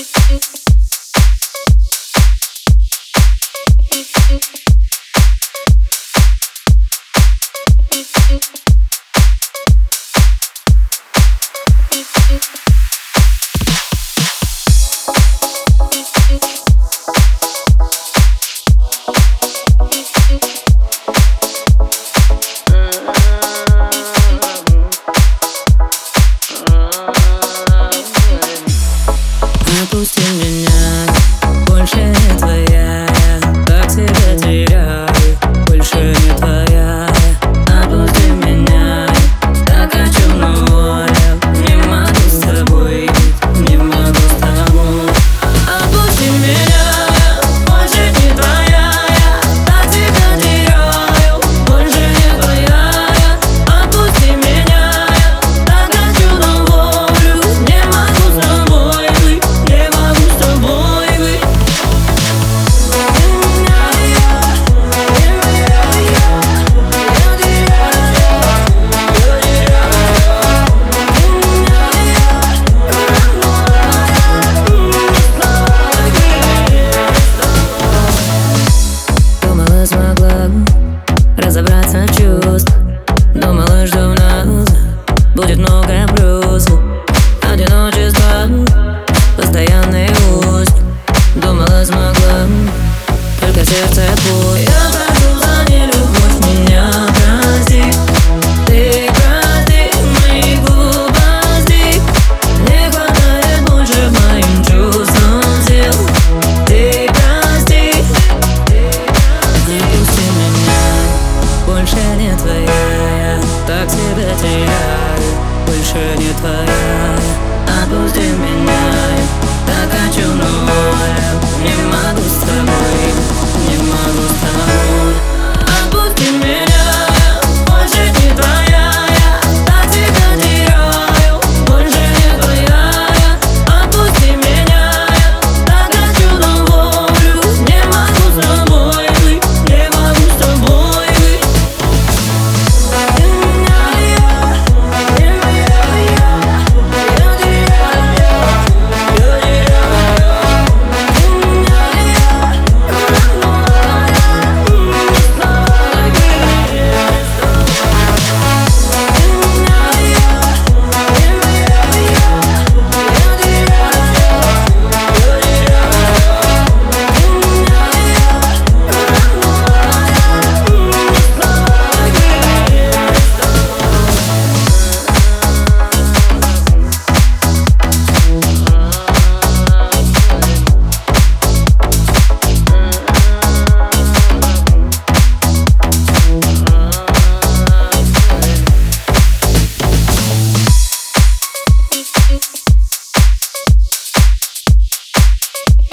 Thank you. Отпусти меня, больше не твоя. Как так себя теряю, больше не твоя. набраться чувств. Думала, что у нас будет много плюсов Одиночество, постоянный усть Думала, смогла, только сердце пусть. не твоя Я так тебя теряю Больше не твоя. Отпусти меня.